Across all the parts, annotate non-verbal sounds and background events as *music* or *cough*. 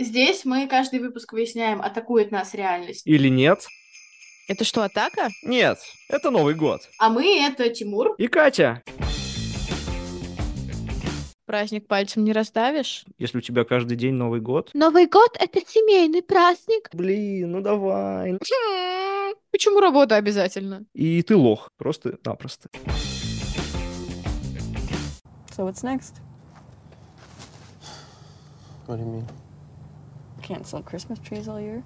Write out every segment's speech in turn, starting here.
Здесь мы каждый выпуск выясняем, атакует нас реальность. Или нет? Это что, атака? Нет, это Новый год. А мы — это Тимур. И Катя. Праздник пальцем не расставишь? Если у тебя каждый день Новый год. Новый год — это семейный праздник. Блин, ну давай. *laughs* Почему работа обязательно? И ты лох, просто-напросто. So what's next? What do you mean? Can't sell Christmas trees all year?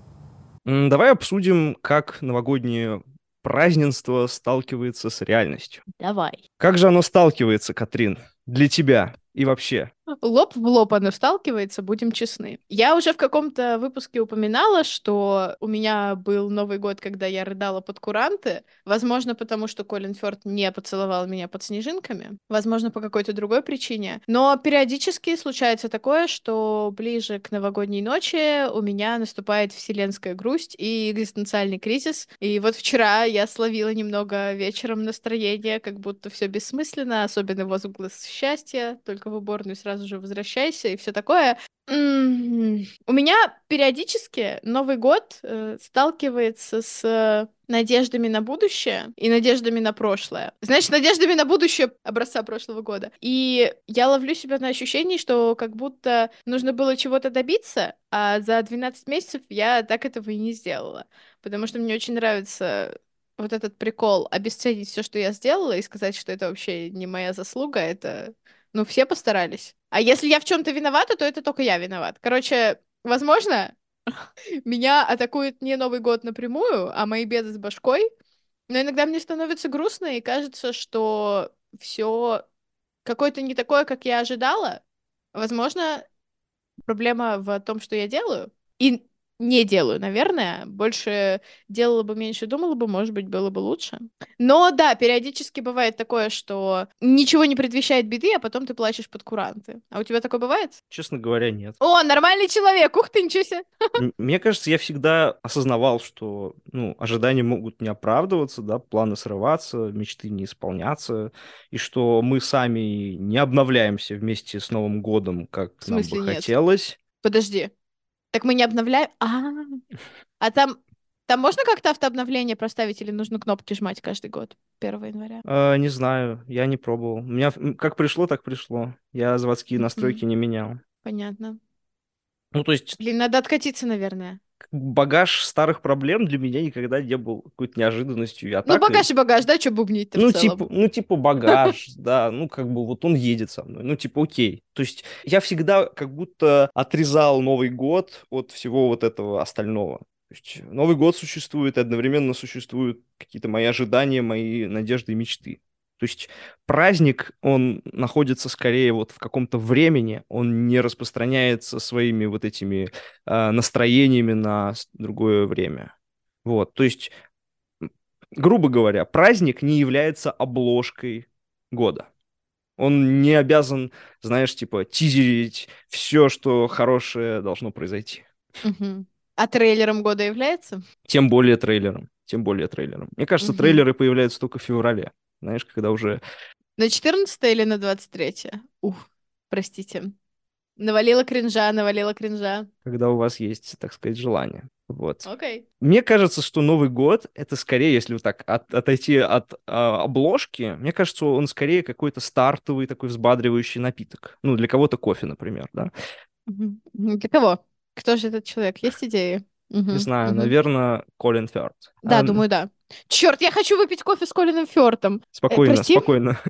Давай обсудим, как новогоднее празднество сталкивается с реальностью. Давай. Как же оно сталкивается, Катрин, для тебя и вообще? Лоб в лоб оно сталкивается, будем честны. Я уже в каком-то выпуске упоминала, что у меня был Новый год, когда я рыдала под куранты. Возможно, потому что Колин Фёрд не поцеловал меня под снежинками. Возможно, по какой-то другой причине. Но периодически случается такое, что ближе к новогодней ночи у меня наступает вселенская грусть и экзистенциальный кризис. И вот вчера я словила немного вечером настроение, как будто все бессмысленно, особенно возглас счастья, только в уборную сразу же возвращайся и все такое. М, У меня периодически Новый год э, сталкивается с надеждами на будущее и надеждами на прошлое. Знаешь, надеждами на будущее образца прошлого года. И я ловлю себя на ощущении, что как будто нужно было чего-то добиться, а за 12 месяцев я так этого и не сделала. Потому что мне очень нравится вот этот прикол обесценить все, что я сделала, и сказать, что это вообще не моя заслуга, это ну, все постарались. А если я в чем-то виновата, то это только я виноват. Короче, возможно, *laughs* меня атакует не Новый год напрямую, а мои беды с башкой. Но иногда мне становится грустно, и кажется, что все какое-то не такое, как я ожидала. Возможно, проблема в том, что я делаю. И не делаю, наверное. Больше делала бы меньше, думала бы, может быть, было бы лучше. Но да, периодически бывает такое, что ничего не предвещает беды, а потом ты плачешь под куранты. А у тебя такое бывает? Честно говоря, нет. О, нормальный человек! Ух ты, ничего себе! Мне кажется, я всегда осознавал, что ну, ожидания могут не оправдываться, да, планы срываться, мечты не исполняться, и что мы сами не обновляемся вместе с Новым годом, как В нам бы нет? хотелось. Подожди. Так мы не обновляем? А, а там, там можно как-то автообновление проставить или нужно кнопки жмать каждый год? 1 января. Э, не знаю, я не пробовал. У меня как пришло, так пришло. Я заводские настройки не менял. Понятно. Ну, то есть Блин, надо откатиться, наверное. Багаж старых проблем для меня никогда не был какой-то неожиданностью и Ну, атакой. багаж и багаж, да, что бубнить-то Ну, типа, ну, типа багаж, *laughs* да, ну, как бы вот он едет со мной, ну, типа, окей. То есть я всегда как будто отрезал Новый год от всего вот этого остального. То есть Новый год существует, и одновременно существуют какие-то мои ожидания, мои надежды и мечты. То есть праздник, он находится скорее вот в каком-то времени, он не распространяется своими вот этими э, настроениями на другое время. Вот, то есть грубо говоря, праздник не является обложкой года. Он не обязан, знаешь, типа, тизерить все, что хорошее должно произойти. А трейлером года является? Тем более трейлером. Тем более трейлером. Мне кажется, трейлеры появляются только в феврале. Знаешь, когда уже... На 14 или на 23? Ух, простите. Навалила кринжа, навалила кринжа. Когда у вас есть, так сказать, желание. Вот. Окей. Мне кажется, что Новый год это скорее, если вот так от- отойти от а, обложки, мне кажется, он скорее какой-то стартовый такой взбадривающий напиток. Ну, для кого-то кофе, например, да. Для кого? Кто же этот человек? Есть идеи? Не знаю, наверное, Колин Фёрд. Да, А, думаю, да. Черт, я хочу выпить кофе с Колином Фёртом. Спокойно, прости? спокойно.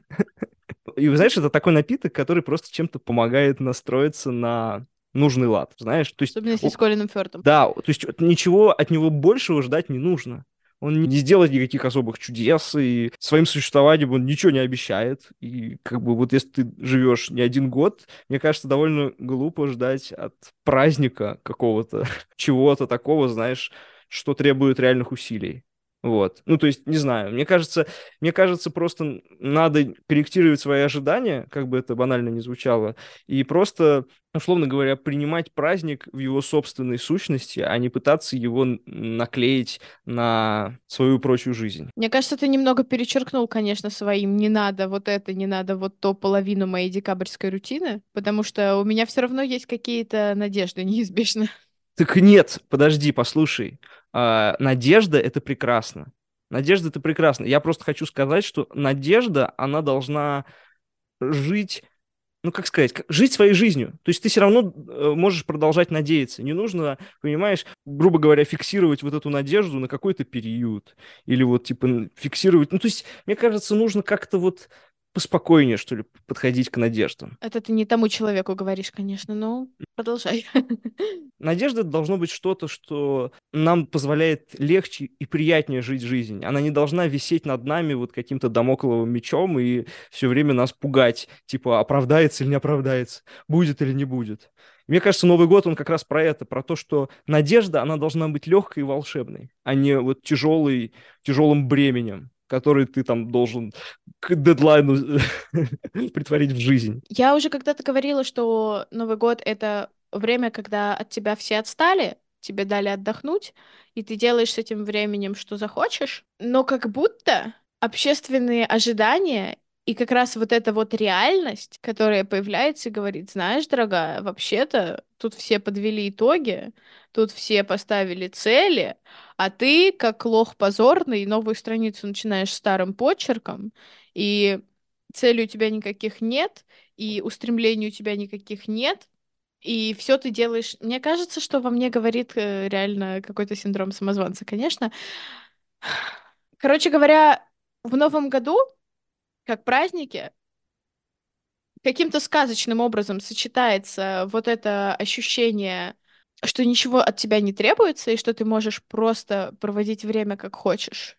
И знаешь, это такой напиток, который просто чем-то помогает настроиться на нужный лад, знаешь? То есть, Особенно если с Колином Фёртом. да, то есть ничего от него большего ждать не нужно. Он не сделает никаких особых чудес, и своим существованием он ничего не обещает. И как бы вот если ты живешь не один год, мне кажется, довольно глупо ждать от праздника какого-то, *laughs* чего-то такого, знаешь, что требует реальных усилий. Вот. Ну, то есть, не знаю, мне кажется, мне кажется, просто надо корректировать свои ожидания, как бы это банально не звучало, и просто, условно говоря, принимать праздник в его собственной сущности, а не пытаться его наклеить на свою прочую жизнь. Мне кажется, ты немного перечеркнул, конечно, своим «не надо вот это, не надо вот то половину моей декабрьской рутины», потому что у меня все равно есть какие-то надежды неизбежно. Так нет, подожди, послушай. А, надежда — это прекрасно. Надежда — это прекрасно. Я просто хочу сказать, что надежда, она должна жить ну, как сказать, жить своей жизнью. То есть ты все равно э, можешь продолжать надеяться. Не нужно, понимаешь, грубо говоря, фиксировать вот эту надежду на какой-то период. Или вот, типа, фиксировать... Ну, то есть, мне кажется, нужно как-то вот поспокойнее, что ли, подходить к надеждам. Это ты не тому человеку говоришь, конечно, но продолжай. *laughs* Надежда должно быть что-то, что нам позволяет легче и приятнее жить жизнь. Она не должна висеть над нами вот каким-то домокловым мечом и все время нас пугать, типа, оправдается или не оправдается, будет или не будет. Мне кажется, Новый год, он как раз про это, про то, что надежда, она должна быть легкой и волшебной, а не вот тяжелой, тяжелым бременем который ты там должен к дедлайну *laughs* притворить в жизнь. Я уже когда-то говорила, что Новый год — это время, когда от тебя все отстали, тебе дали отдохнуть, и ты делаешь с этим временем, что захочешь, но как будто общественные ожидания и как раз вот эта вот реальность, которая появляется и говорит, знаешь, дорогая, вообще-то тут все подвели итоги, тут все поставили цели, а ты, как лох позорный, новую страницу начинаешь старым почерком, и целей у тебя никаких нет, и устремлений у тебя никаких нет, и все ты делаешь. Мне кажется, что во мне говорит э, реально какой-то синдром самозванца, конечно. Короче говоря, в новом году, как праздники, каким-то сказочным образом сочетается вот это ощущение что ничего от тебя не требуется, и что ты можешь просто проводить время как хочешь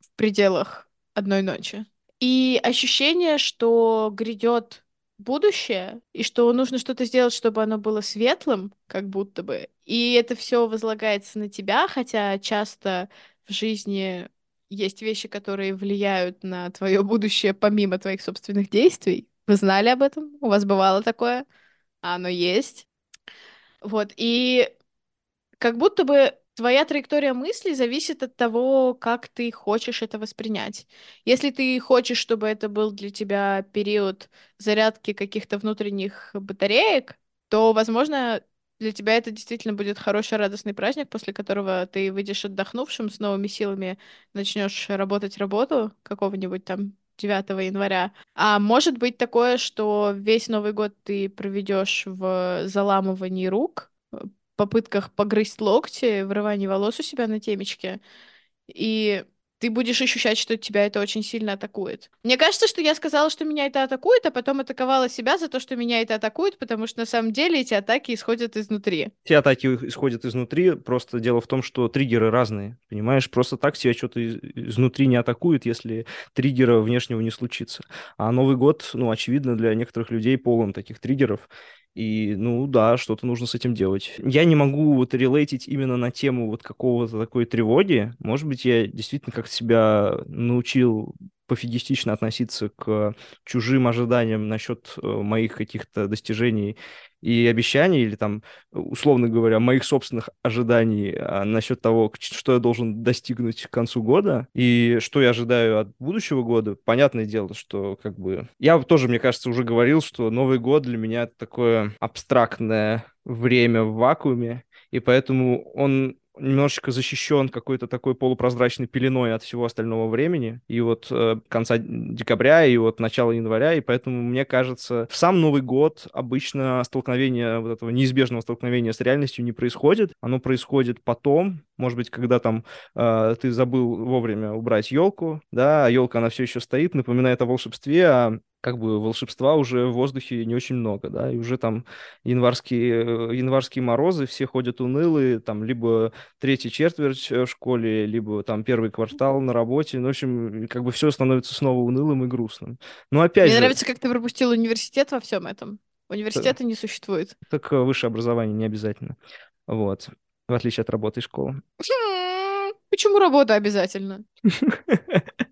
в пределах одной ночи. И ощущение, что грядет будущее, и что нужно что-то сделать, чтобы оно было светлым, как будто бы. И это все возлагается на тебя, хотя часто в жизни есть вещи, которые влияют на твое будущее помимо твоих собственных действий. Вы знали об этом? У вас бывало такое? А оно есть. Вот, и как будто бы твоя траектория мысли зависит от того, как ты хочешь это воспринять. Если ты хочешь, чтобы это был для тебя период зарядки каких-то внутренних батареек, то, возможно, для тебя это действительно будет хороший радостный праздник, после которого ты выйдешь отдохнувшим с новыми силами, начнешь работать работу какого-нибудь там 9 января. А может быть такое, что весь Новый год ты проведешь в заламывании рук, попытках погрызть локти, вырывании волос у себя на темечке, и ты будешь ощущать, что тебя это очень сильно атакует. Мне кажется, что я сказала, что меня это атакует, а потом атаковала себя за то, что меня это атакует, потому что на самом деле эти атаки исходят изнутри. Все атаки исходят изнутри, просто дело в том, что триггеры разные, понимаешь? Просто так тебя что-то изнутри не атакует, если триггера внешнего не случится. А Новый год, ну, очевидно, для некоторых людей полон таких триггеров, и, ну да, что-то нужно с этим делать. Я не могу вот релейтить именно на тему вот какого-то такой тревоги. Может быть, я действительно как-то себя научил пофигистично относиться к чужим ожиданиям насчет э, моих каких-то достижений и обещаний, или там, условно говоря, моих собственных ожиданий а, насчет того, что я должен достигнуть к концу года и что я ожидаю от будущего года, понятное дело, что как бы... Я тоже, мне кажется, уже говорил, что Новый год для меня такое абстрактное время в вакууме, и поэтому он немножечко защищен какой-то такой полупрозрачной пеленой от всего остального времени. И вот э, конца декабря, и вот начала января, и поэтому, мне кажется, в сам Новый год обычно столкновение, вот этого неизбежного столкновения с реальностью не происходит. Оно происходит потом, может быть, когда там э, ты забыл вовремя убрать елку, да, а елка, она все еще стоит, напоминает о волшебстве, а как бы волшебства уже в воздухе не очень много, да, и уже там январские, э, январские морозы, все ходят унылые, там либо третья четверть э, в школе, либо там первый квартал на работе, ну, в общем, как бы все становится снова унылым и грустным. Но опять Мне же... нравится, как ты пропустил университет во всем этом. Университета не существует. Так э, высшее образование не обязательно, вот, в отличие от работы и школы. Почему работа обязательно? *laughs*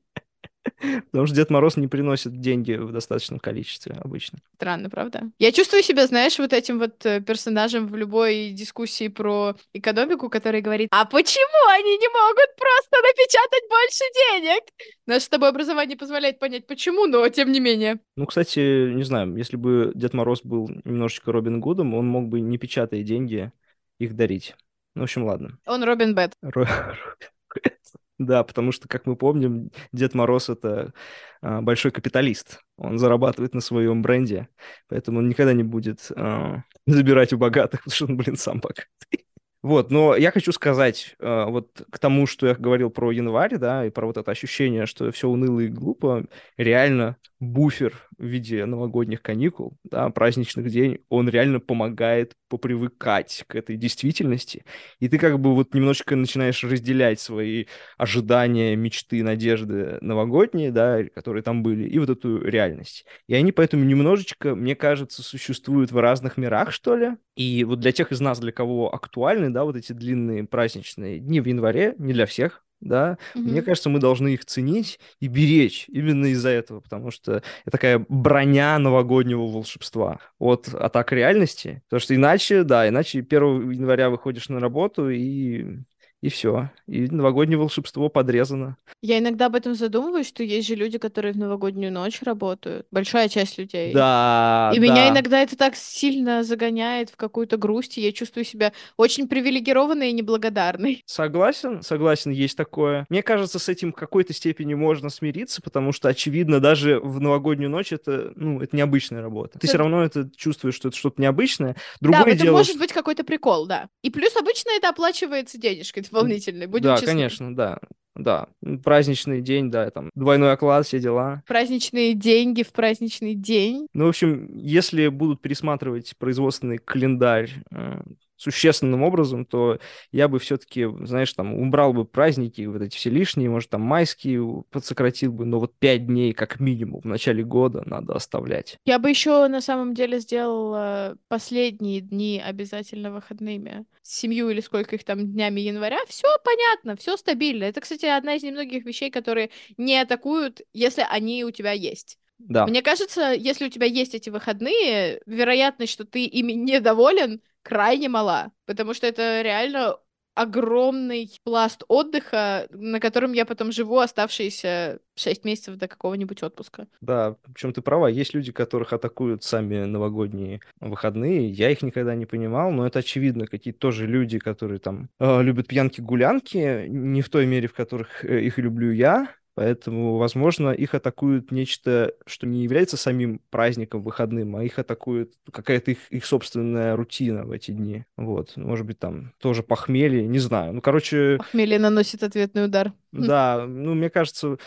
Потому что Дед Мороз не приносит деньги в достаточном количестве обычно. Странно, правда? Я чувствую себя, знаешь, вот этим вот э, персонажем в любой дискуссии про экономику, который говорит, а почему они не могут просто напечатать больше денег? Наше с тобой образование позволяет понять, почему, но тем не менее. Ну, кстати, не знаю, если бы Дед Мороз был немножечко Робин Гудом, он мог бы, не печатая деньги, их дарить. Ну, в общем, ладно. Он Робин Бет. Ро- *laughs* Да, потому что, как мы помним, Дед Мороз — это а, большой капиталист. Он зарабатывает на своем бренде, поэтому он никогда не будет а, забирать у богатых, потому что он, блин, сам богатый. Вот, но я хочу сказать а, вот к тому, что я говорил про январь, да, и про вот это ощущение, что все уныло и глупо, реально буфер в виде новогодних каникул, да, праздничных дней, он реально помогает попривыкать к этой действительности, и ты как бы вот немножечко начинаешь разделять свои ожидания, мечты, надежды новогодние, да, которые там были, и вот эту реальность. И они поэтому немножечко, мне кажется, существуют в разных мирах, что ли. И вот для тех из нас, для кого актуальны, да, вот эти длинные праздничные дни в январе, не для всех, да, Мгм. мне кажется, мы должны их ценить и беречь именно из-за этого, потому что это такая броня новогоднего волшебства от атак реальности, потому что иначе, да, иначе 1 января выходишь на работу и и все, и новогоднее волшебство подрезано. Я иногда об этом задумываюсь, что есть же люди, которые в новогоднюю ночь работают. Большая часть людей. Да, И меня да. иногда это так сильно загоняет в какую-то грусть, и я чувствую себя очень привилегированной и неблагодарной. Согласен, согласен, есть такое. Мне кажется, с этим в какой-то степени можно смириться, потому что, очевидно, даже в новогоднюю ночь это, ну, это необычная работа. Ты Да. все равно это чувствуешь, что это что-то необычное. да, Другое этом дело, может что- быть какой-то прикол, да. И плюс обычно это оплачивается денежкой дополнительной, будем Да, честны. конечно, да. Да, праздничный день, да, там, двойной оклад, все дела. Праздничные деньги в праздничный день. Ну, в общем, если будут пересматривать производственный календарь э, существенным образом, то я бы все-таки, знаешь, там, убрал бы праздники, вот эти все лишние, может, там, майские подсократил бы, но вот пять дней как минимум в начале года надо оставлять. Я бы еще на самом деле сделала последние дни обязательно выходными. Семью или сколько их там днями января. Все понятно, все стабильно. Это, кстати, одна из немногих вещей, которые не атакуют, если они у тебя есть. Да, Мне кажется, если у тебя есть эти выходные, вероятность, что ты ими недоволен, крайне мала. Потому что это реально огромный пласт отдыха, на котором я потом живу оставшиеся 6 месяцев до какого-нибудь отпуска. да, причем ты права, есть люди, которых атакуют сами новогодние выходные, я их никогда не понимал, но это очевидно, какие-то тоже люди, которые там э, любят пьянки-гулянки, не в той мере, в которых э, их люблю я, Поэтому, возможно, их атакуют нечто, что не является самим праздником выходным, а их атакует какая-то их, их собственная рутина в эти дни. Вот. Может быть, там тоже похмелье, не знаю. Ну, короче, Похмелье наносит ответный удар. да, ну, мне кажется,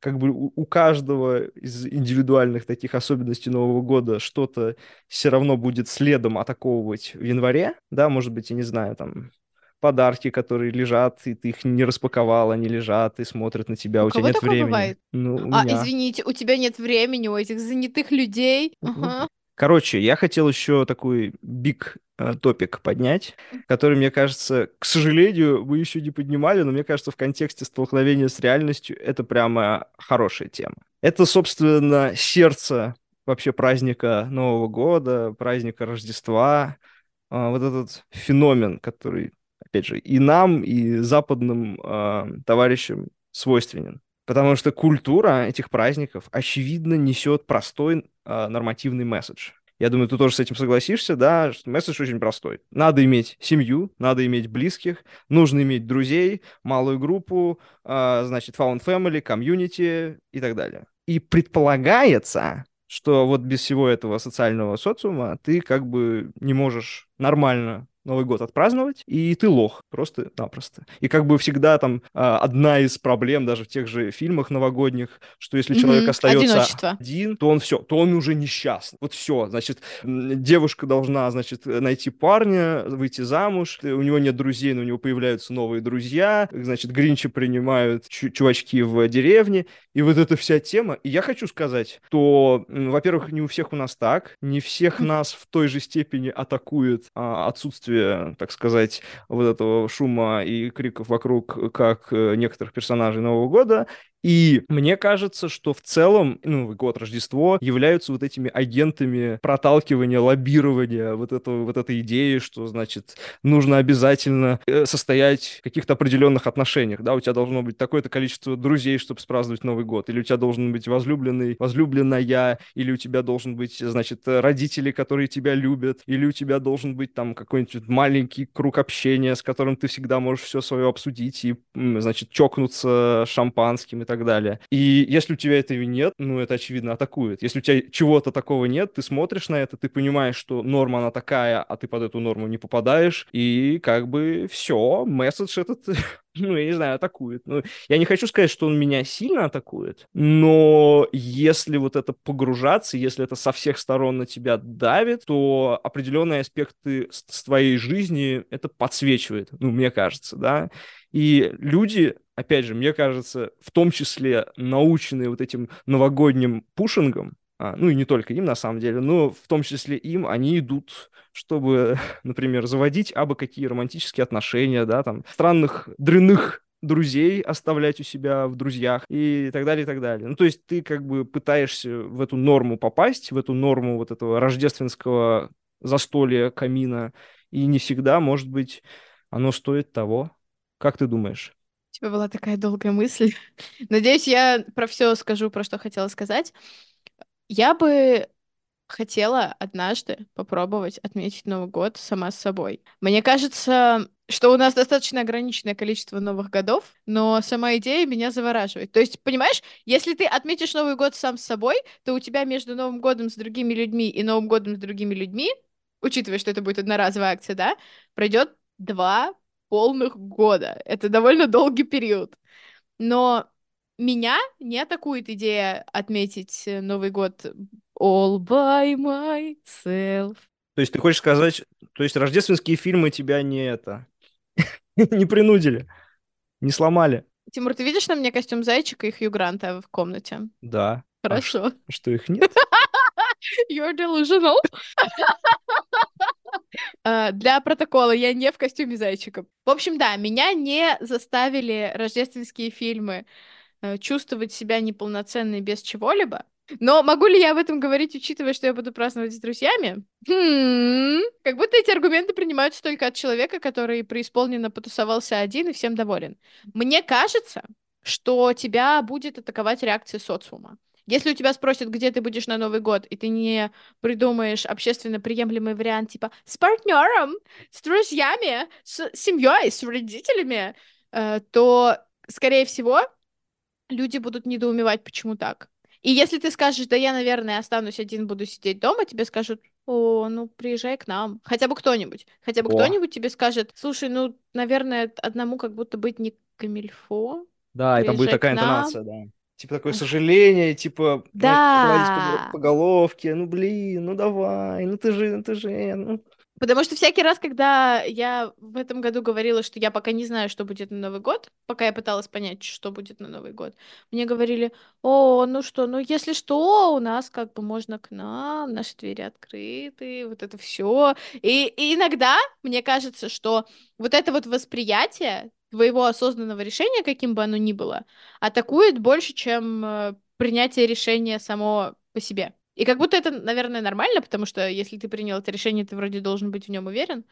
как бы у, у каждого из индивидуальных таких особенностей Нового года что-то все равно будет следом атаковывать в январе, да, может быть, я не знаю, там подарки, которые лежат, и ты их не распаковал, они лежат и смотрят на тебя, У у, тебя нет времени. бывает? Ну, у А, меня. извините, у тебя нет времени, у этих занятых людей. Ага. Короче, я хотел еще такой биг топик поднять, который, мне кажется, к сожалению, вы еще не поднимали, но мне кажется, в контексте столкновения с реальностью это прямо хорошая тема. Это, собственно, сердце вообще праздника Нового года, праздника Рождества, а, вот этот феномен, который, опять же, и нам, и западным а, товарищам свойственен. Потому что культура этих праздников, очевидно, несет простой а, нормативный месседж. Я думаю, ты тоже с этим согласишься, да, что месседж очень простой. Надо иметь семью, надо иметь близких, нужно иметь друзей, малую группу, а, значит, found family, комьюнити и так далее. И предполагается, что вот без всего этого социального социума ты как бы не можешь нормально Новый год отпраздновать, и ты лох, просто-напросто. И как бы всегда там а, одна из проблем даже в тех же фильмах новогодних, что если человек Мгм, остается одиночество. один, то он все, то он уже несчастный. Вот все, значит, девушка должна, значит, найти парня, выйти замуж, у него нет друзей, но у него появляются новые друзья, значит, Гринчи принимают чу- чувачки в деревне, и вот эта вся тема. И я хочу сказать, что, во-первых, не у всех у нас так, не всех нас в той же степени атакует а, отсутствие отсутствие, так сказать, вот этого шума и криков вокруг, как э, некоторых персонажей Нового года, и мне кажется, что в целом ну, Новый год, Рождество являются вот этими агентами проталкивания, лоббирования вот, этого, вот этой идеи, что, значит, нужно обязательно э, состоять в каких-то определенных отношениях, да, у тебя должно быть такое-то количество друзей, чтобы праздновать Новый год, или у тебя должен быть возлюбленный, возлюбленная, или у тебя должен быть, значит, родители, которые тебя любят, или у тебя должен быть там какой-нибудь маленький круг общения, с которым ты всегда можешь все свое обсудить и, значит, чокнуться шампанским так далее. И если у тебя этого нет, ну, это, очевидно, атакует. Если у тебя чего-то такого нет, ты смотришь на это, ты понимаешь, что норма она такая, а ты под эту норму не попадаешь, и как бы все, месседж этот *laughs* ну, я не знаю, атакует. Ну, я не хочу сказать, что он меня сильно атакует, но если вот это погружаться, если это со всех сторон на тебя давит, то определенные аспекты с твоей жизни это подсвечивает, ну, мне кажется, да. И люди, опять же, мне кажется, в том числе наученные вот этим новогодним пушингом, а, ну и не только им на самом деле, но в том числе им, они идут, чтобы, *laughs* например, заводить абы какие романтические отношения, да, там, странных, дрянных друзей оставлять у себя в друзьях и так далее, и так далее. Ну, то есть ты как бы пытаешься в эту норму попасть, в эту норму вот этого рождественского застолья, камина, и не всегда, может быть, оно стоит того. Как ты думаешь? Тебя была такая долгая мысль. *laughs* Надеюсь, я про все скажу, про что хотела сказать. Я бы хотела однажды попробовать отметить Новый год сама с собой. Мне кажется, что у нас достаточно ограниченное количество новых годов, но сама идея меня завораживает. То есть, понимаешь, если ты отметишь Новый год сам с собой, то у тебя между Новым годом с другими людьми и Новым годом с другими людьми, учитывая, что это будет одноразовая акция, да, пройдет два полных года. Это довольно долгий период. Но меня не атакует идея отметить э, Новый год all by myself. То есть ты хочешь сказать, то есть рождественские фильмы тебя не это, *laughs* не принудили, не сломали? Тимур, ты видишь на мне костюм зайчика и Хью Гранта в комнате? Да. А Хорошо. А что, их *laughs* нет? You're delusional. *laughs* Uh, для протокола я не в костюме зайчика. В общем, да, меня не заставили рождественские фильмы Э, чувствовать себя неполноценной без чего-либо. Но могу ли я об этом говорить, учитывая, что я буду праздновать с друзьями? Хм, как будто эти аргументы принимаются только от человека, который преисполненно потусовался один и всем доволен. Мне кажется, что тебя будет атаковать реакция социума. Если у тебя спросят, где ты будешь на Новый год, и ты не придумаешь общественно приемлемый вариант типа с партнером, с друзьями, с семьей, с родителями, э, то, скорее всего, люди будут недоумевать, почему так. И если ты скажешь, да я, наверное, останусь один, буду сидеть дома, тебе скажут, о, ну приезжай к нам. Хотя бы кто-нибудь. Хотя бы кто-нибудь тебе скажет, слушай, ну, наверное, одному как будто быть не камильфо. Да, и там будет такая интонация, да. Типа такое сожаление, типа, да. по, по головке, ну блин, ну давай, ну ты же, ну ты же, ну... Потому что всякий раз, когда я в этом году говорила, что я пока не знаю, что будет на Новый год, пока я пыталась понять, что будет на Новый год, мне говорили, о, ну что, ну если что, у нас как бы можно к нам, наши двери открыты, вот это все. И, и иногда мне кажется, что вот это вот восприятие твоего осознанного решения, каким бы оно ни было, атакует больше, чем э, принятие решения само по себе. И как будто это, наверное, нормально, потому что если ты принял это решение, ты вроде должен быть в нем уверен.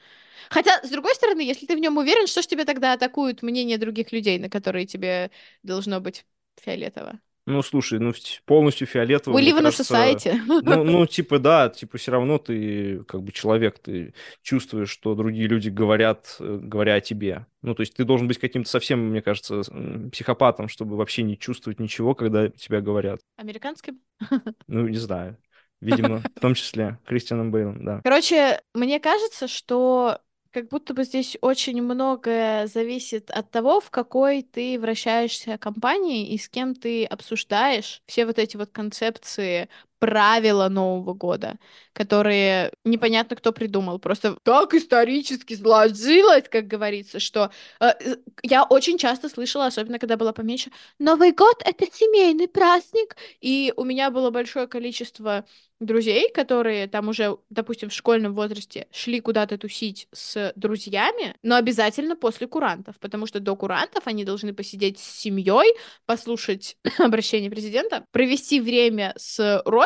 Хотя, с другой стороны, если ты в нем уверен, что ж тебе тогда атакуют мнение других людей, на которые тебе должно быть фиолетово? Ну, слушай, ну, полностью live in a society. Ну, ну, типа, да, типа, все равно ты, как бы, человек, ты чувствуешь, что другие люди говорят, э, говоря о тебе. Ну, то есть ты должен быть каким-то совсем, мне кажется, психопатом, чтобы вообще не чувствовать ничего, когда тебя говорят. Американским? *laughs* Ну, не знаю. Видимо, в том числе Кристианом Бейлом, да. Короче, мне кажется, что как будто бы здесь очень многое зависит от того, в какой ты вращаешься компании и с кем ты обсуждаешь все вот эти вот концепции правила Нового года, которые непонятно кто придумал. Просто так исторически сложилось, как говорится, что э, э, я очень часто слышала, особенно когда была поменьше, Новый год — это семейный праздник, и у меня было большое количество друзей, которые там уже, допустим, в школьном возрасте шли куда-то тусить с друзьями, но обязательно после курантов, потому что до курантов они должны посидеть с семьей, послушать *clears throat* обращение президента, провести время с родственниками,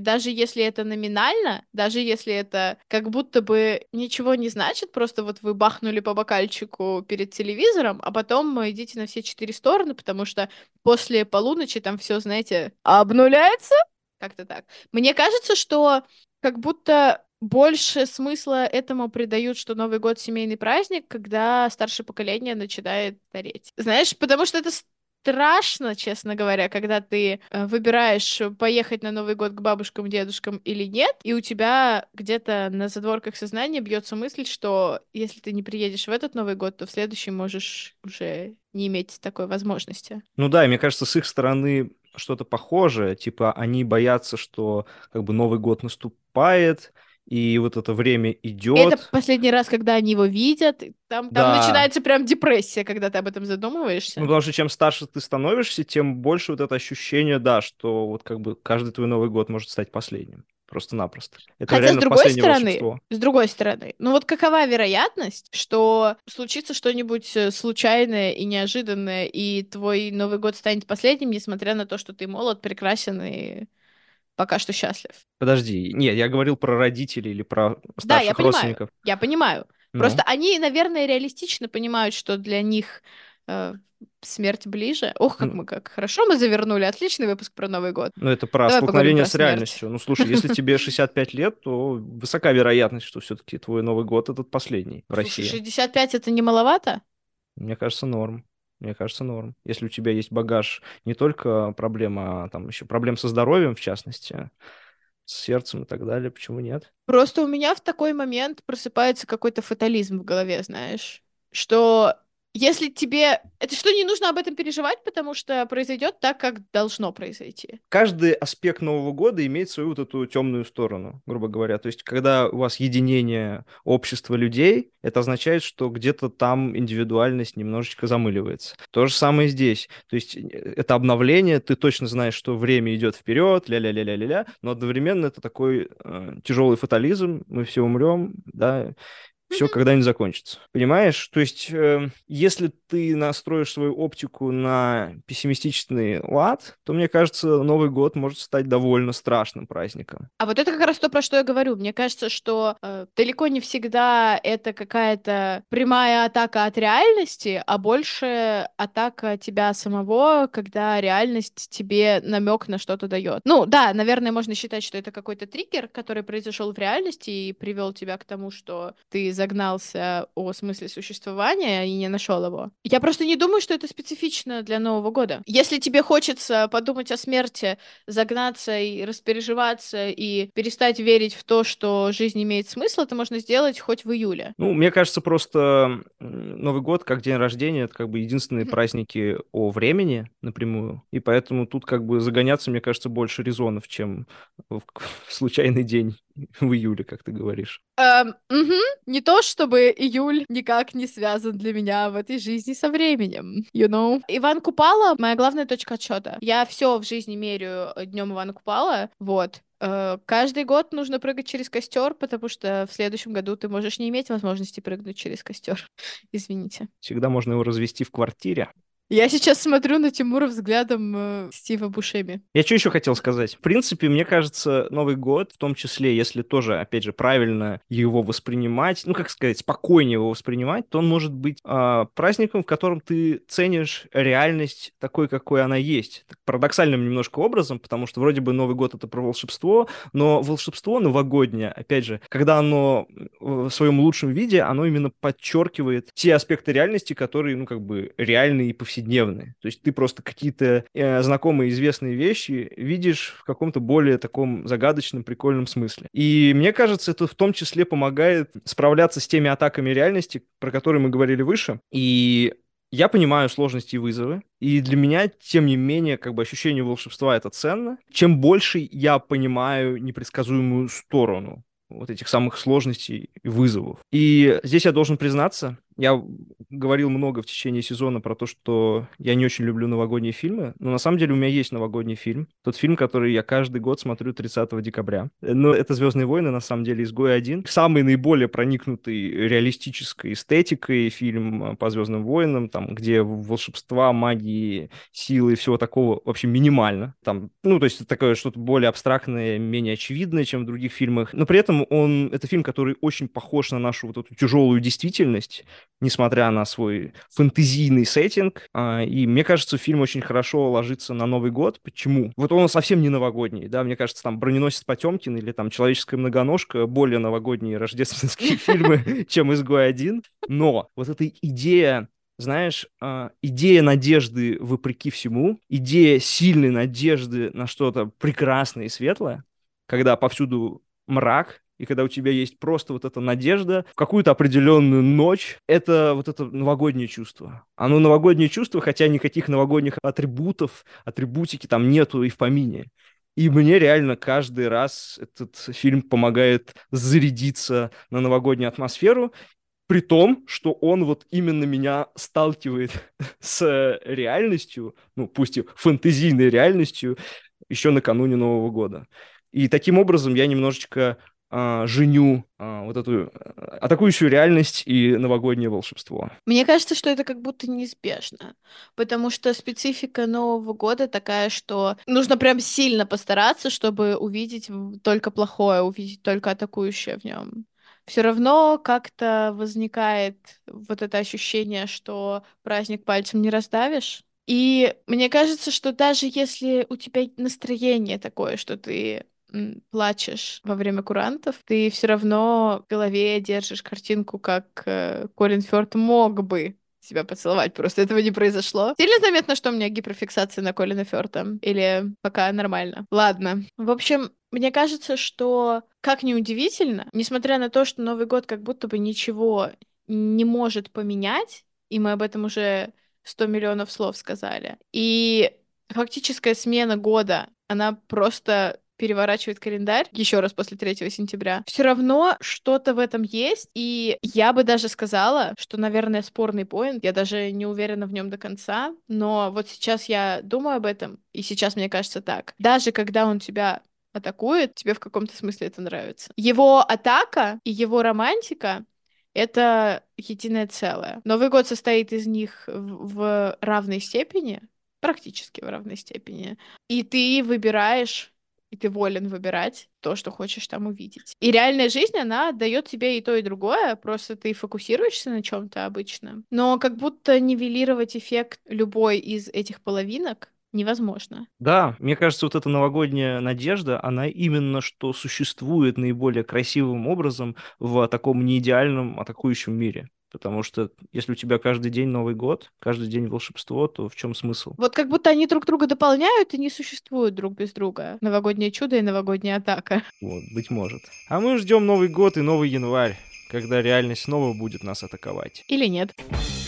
даже если это номинально, даже если это как будто бы ничего не значит, просто вот вы бахнули по бокальчику перед телевизором, а потом идите на все четыре стороны, потому что после полуночи там все, знаете, обнуляется, как-то так. Мне кажется, что как будто больше смысла этому придают, что Новый год семейный праздник, когда старшее поколение начинает стареть. Знаешь, потому что это страшно, честно говоря, когда ты э, выбираешь поехать на Новый год к бабушкам, дедушкам или нет, и у тебя где-то на задворках сознания бьется мысль, что если ты не приедешь в этот Новый год, то в следующий можешь уже не иметь такой возможности. Ну да, и мне кажется, с их стороны что-то похожее, типа они боятся, что как бы Новый год наступает, и вот это время идет. Это последний раз, когда они его видят, там, да. там начинается прям депрессия, когда ты об этом задумываешься. Ну, потому что чем старше ты становишься, тем больше вот это ощущение, да, что вот как бы каждый твой Новый год может стать последним. Просто-напросто. Это Хотя, с другой стороны, волшебство. с другой стороны, ну вот какова вероятность, что случится что-нибудь э, случайное и неожиданное, и твой Новый год станет последним, несмотря на то, что ты молод, прекрасен и пока что счастлив. Подожди, нет, я говорил про родителей или про старших да, я родственников. Понимаю, я понимаю. Ну. Просто они, наверное, реалистично понимают, что для них э, смерть ближе. Ох, как мы как хорошо мы завернули. Отличный выпуск про Новый год. Ну, это про Давай столкновение с реальностью. Ну, слушай, если тебе *laughs* 65 лет, то высока вероятность, что все-таки твой Новый год этот последний в России. 65 это не маловато? Мне кажется, норм. Мне кажется, норм. Если у тебя есть багаж не только проблема, а там еще проблем со здоровьем, в частности, с сердцем и так далее, почему нет? Просто у меня в такой момент просыпается какой-то фатализм в голове, знаешь, что если тебе... Это что, не нужно об этом переживать, потому что произойдет так, как должно произойти? Каждый аспект Нового года имеет свою вот эту темную сторону, грубо говоря. То есть, когда у вас единение общества людей, это означает, что где-то там индивидуальность немножечко замыливается. То же самое здесь. То есть, э, это обновление, ты точно знаешь, что время идет вперед, ля-ля-ля-ля-ля-ля, но одновременно это такой э, тяжелый фатализм, мы все умрем, да, все когда-нибудь закончится. Понимаешь? То есть, э, если ты настроишь свою оптику на пессимистичный лад, то, мне кажется, Новый год может стать довольно страшным праздником. А вот это как раз то, про что я говорю. Мне кажется, что э, далеко не всегда это какая-то прямая атака от реальности, а больше атака тебя самого, когда реальность тебе намек на что-то дает. Ну, да, наверное, можно считать, что это какой-то триггер, который произошел в реальности и привел тебя к тому, что ты загнался о смысле существования и не нашел его. Я просто не думаю, что это специфично для Нового года. Если тебе хочется подумать о смерти, загнаться и распереживаться и перестать верить в то, что жизнь имеет смысл, это можно сделать хоть в июле. Ну, мне кажется, просто Новый год как день рождения это как бы единственные праздники о времени напрямую, и поэтому тут как бы загоняться, мне кажется, больше резонов, чем в *laughs* случайный день *laughs* в июле, как ты говоришь. Эм, угу. Не то, чтобы июль никак не связан для меня в этой жизни со временем, you know. Иван Купала — моя главная точка отсчета. Я все в жизни меряю днем Ивана Купала, вот. Э, каждый год нужно прыгать через костер, потому что в следующем году ты можешь не иметь возможности прыгнуть через костер. *laughs* Извините. Всегда можно его развести в квартире. Я сейчас смотрю на Тимура взглядом э, Стива Бушеми. Я что еще хотел сказать? В принципе, мне кажется, Новый год, в том числе, если тоже, опять же, правильно его воспринимать, ну, как сказать, спокойнее его воспринимать, то он может быть э, праздником, в котором ты ценишь реальность такой, какой она есть. Так, парадоксальным немножко образом, потому что вроде бы Новый год — это про волшебство, но волшебство новогоднее, опять же, когда оно в своем лучшем виде, оно именно подчеркивает те аспекты реальности, которые, ну, как бы, реальные и повседневные повседневные. То есть ты просто какие-то э, знакомые известные вещи видишь в каком-то более таком загадочном, прикольном смысле. И мне кажется, это в том числе помогает справляться с теми атаками реальности, про которые мы говорили выше. И Я понимаю сложности и вызовы, и для меня, тем не менее, как бы ощущение волшебства — это ценно. Чем больше я понимаю непредсказуемую сторону вот этих самых сложностей и вызовов. И здесь я должен признаться, я говорил много в течение сезона про то, что я не очень люблю новогодние фильмы, но на самом деле у меня есть новогодний фильм. Тот фильм, который я каждый год смотрю 30 декабря. Но это «Звездные войны», на самом деле, «Изгой один». Самый наиболее проникнутый реалистической эстетикой фильм э, по «Звездным войнам», там, где волшебства, магии, силы и всего такого вообще минимально. Там, ну, то есть такое что-то более абстрактное, менее очевидное, чем в других фильмах. Но при этом он, это фильм, который очень похож на нашу вот эту тяжелую действительность, несмотря на свой фэнтезийный сеттинг. А, и мне кажется, фильм очень хорошо ложится на Новый год. Почему? Вот он совсем не новогодний, да, мне кажется, там «Броненосец Потемкин» или там «Человеческая многоножка» более новогодние рождественские *laughs* фильмы, чем «Изгой один». Но вот эта идея знаешь, а, идея надежды вопреки всему, идея сильной надежды на что-то прекрасное и светлое, когда повсюду мрак, и когда у тебя есть просто вот эта надежда в какую-то определенную ночь, это вот это новогоднее чувство. Оно новогоднее чувство, хотя никаких новогодних атрибутов, атрибутики там нету и в помине. И мне реально каждый раз этот фильм помогает зарядиться на новогоднюю атмосферу, при том, что он вот именно меня сталкивает *laughs* с реальностью, ну, пусть и фэнтезийной реальностью, еще накануне Нового года. И таким образом я немножечко женю а, вот эту а, атакующую реальность и новогоднее волшебство. Мне кажется, что это как будто неизбежно, потому что специфика Нового года такая, что нужно прям сильно постараться, чтобы увидеть только плохое, увидеть только атакующее в нем. Все равно как-то возникает вот это ощущение, что праздник пальцем не раздавишь. И мне кажется, что даже если у тебя настроение такое, что ты плачешь во время курантов, ты все равно в голове держишь картинку, как э, Колин Фёрд мог бы себя поцеловать, просто этого не произошло. Сильно заметно, что у меня гиперфиксация на Колина Фёрта? Или пока нормально? Ладно. В общем, мне кажется, что, как ни удивительно, несмотря на то, что Новый год как будто бы ничего не может поменять, и мы об этом уже 100 миллионов слов сказали, и фактическая смена года, она просто переворачивает календарь еще раз после 3 сентября, все равно что-то в этом есть, и я бы даже сказала, что, наверное, спорный поинт, я даже не уверена в нем до конца, но вот сейчас я думаю об этом, и сейчас мне кажется так. Даже когда он тебя атакует, тебе в каком-то смысле это нравится. Его атака и его романтика это единое целое. Новый год состоит из них в, в равной степени, практически в равной степени. И ты выбираешь и ты волен выбирать то, что хочешь там увидеть. И реальная жизнь, она дает тебе и то, и другое, просто ты фокусируешься на чем-то обычно. Но как будто нивелировать эффект любой из этих половинок невозможно. Да, мне кажется, вот эта новогодняя надежда, она именно что существует наиболее красивым образом в таком неидеальном атакующем мире. Потому что если у тебя каждый день Новый год, каждый день волшебство, то в чем смысл? Вот как будто они друг друга дополняют и не существуют друг без друга. Новогоднее чудо и новогодняя атака. *laughs* Вот, быть может. А мы ждем Новый год и Новый январь, когда реальность снова будет нас атаковать. Или нет. Нет.